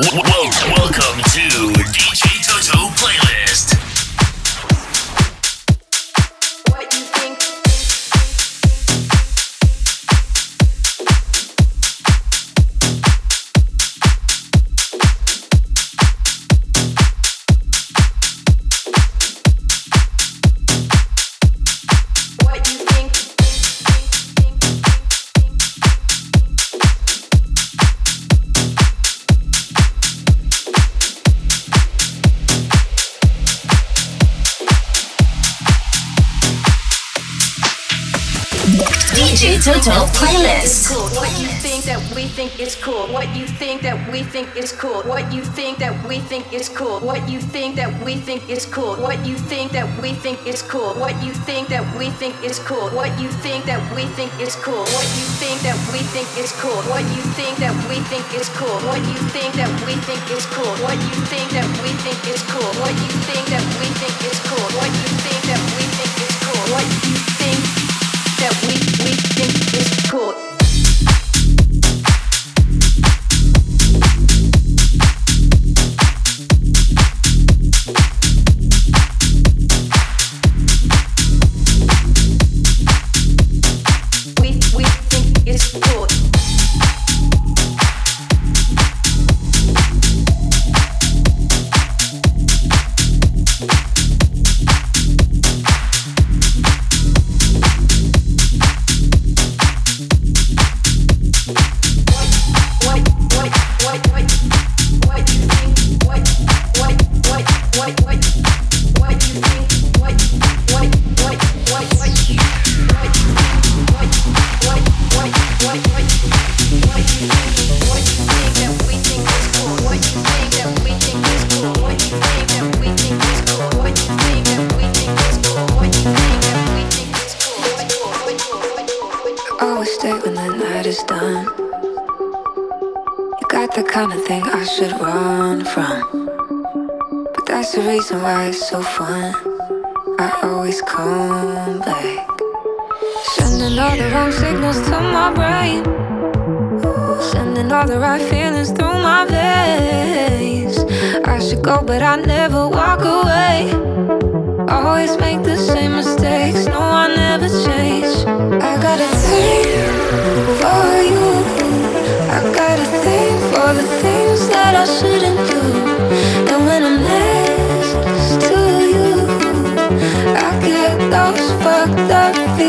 Welcome to DJ Toto playlist. What you think that we think is cool? What you think that we think is cool? What you think that we think is cool? What you think that we think is cool? What you think that we think is cool? What you think that we think is cool? What you think that we think is cool? What you think that we think is cool? What you think that we think is cool? What you think that we think is cool? What you think that we think is cool? What you think that we think is cool? What you think that we think is cool? What you so fun. I always come back. Sending all the wrong signals to my brain. Sending all the right feelings through my veins. I should go, but I never walk away. Always make the same mistakes. No, I never change. I got a thing for you. I got a thing for the things that i shouldn't up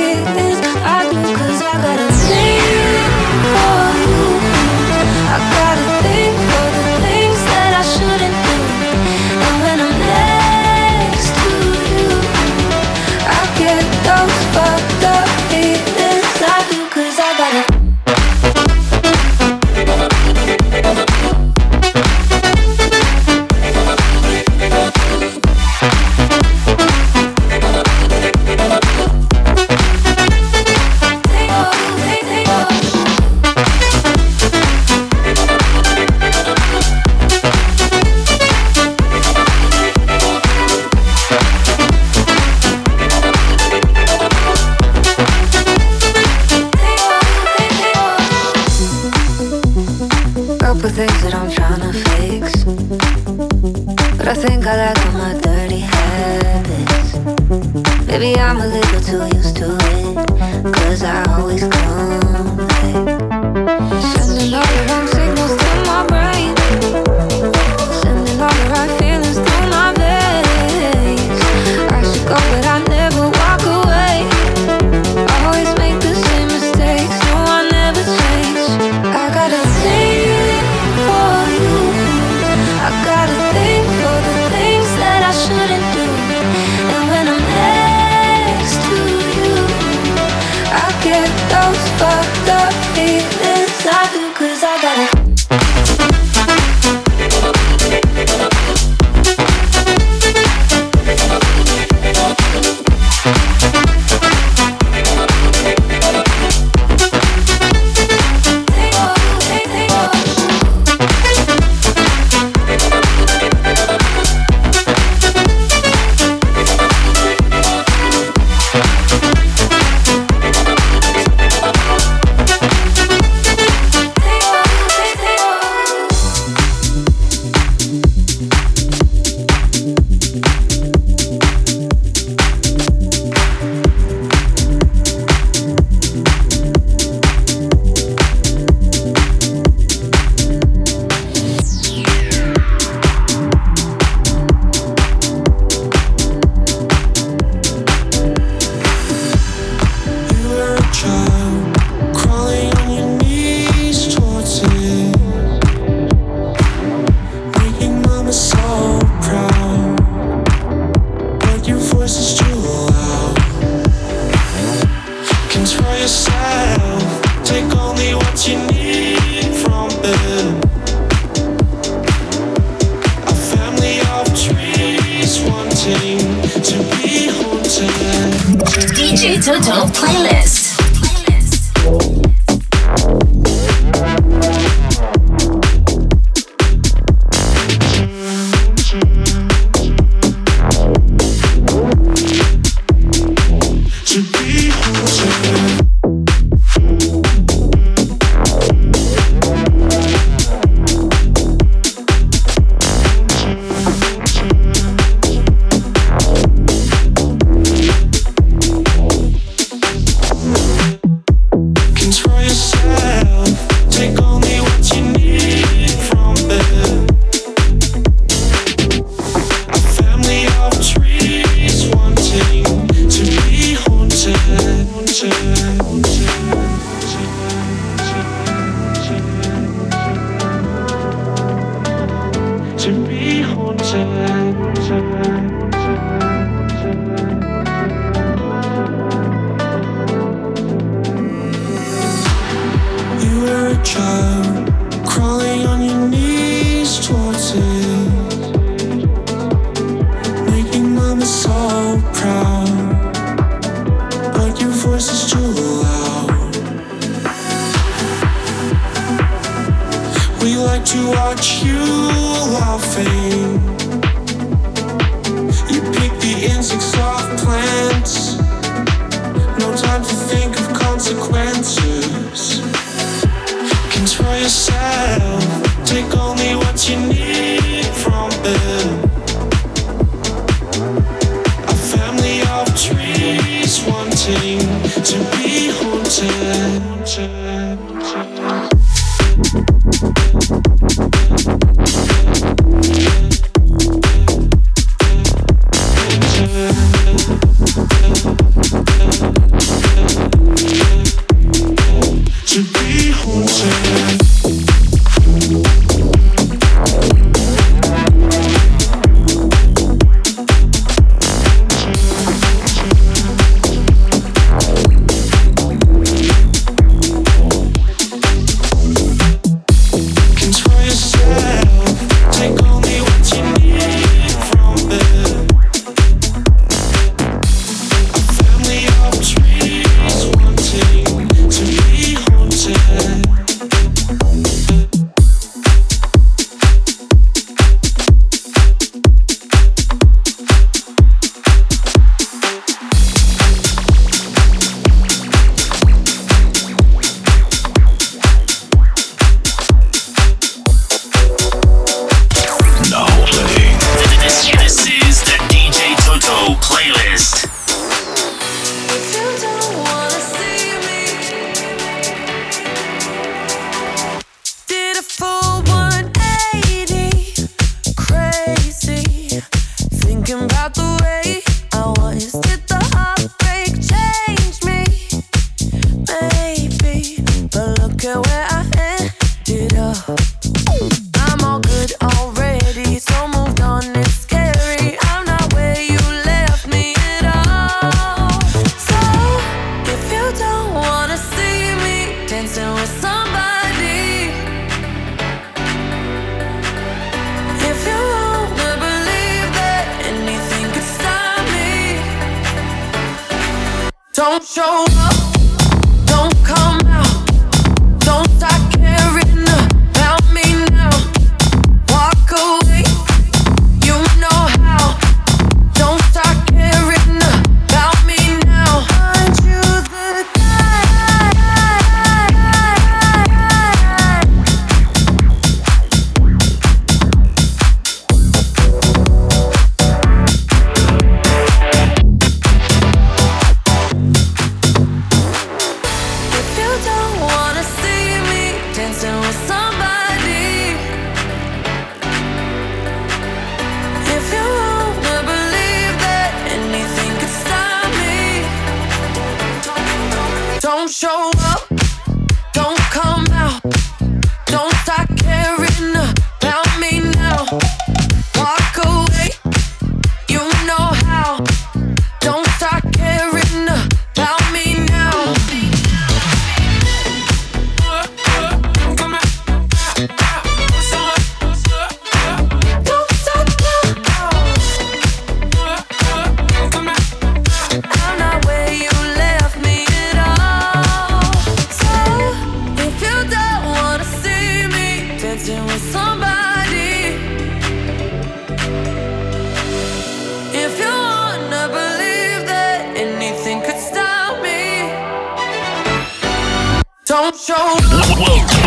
dance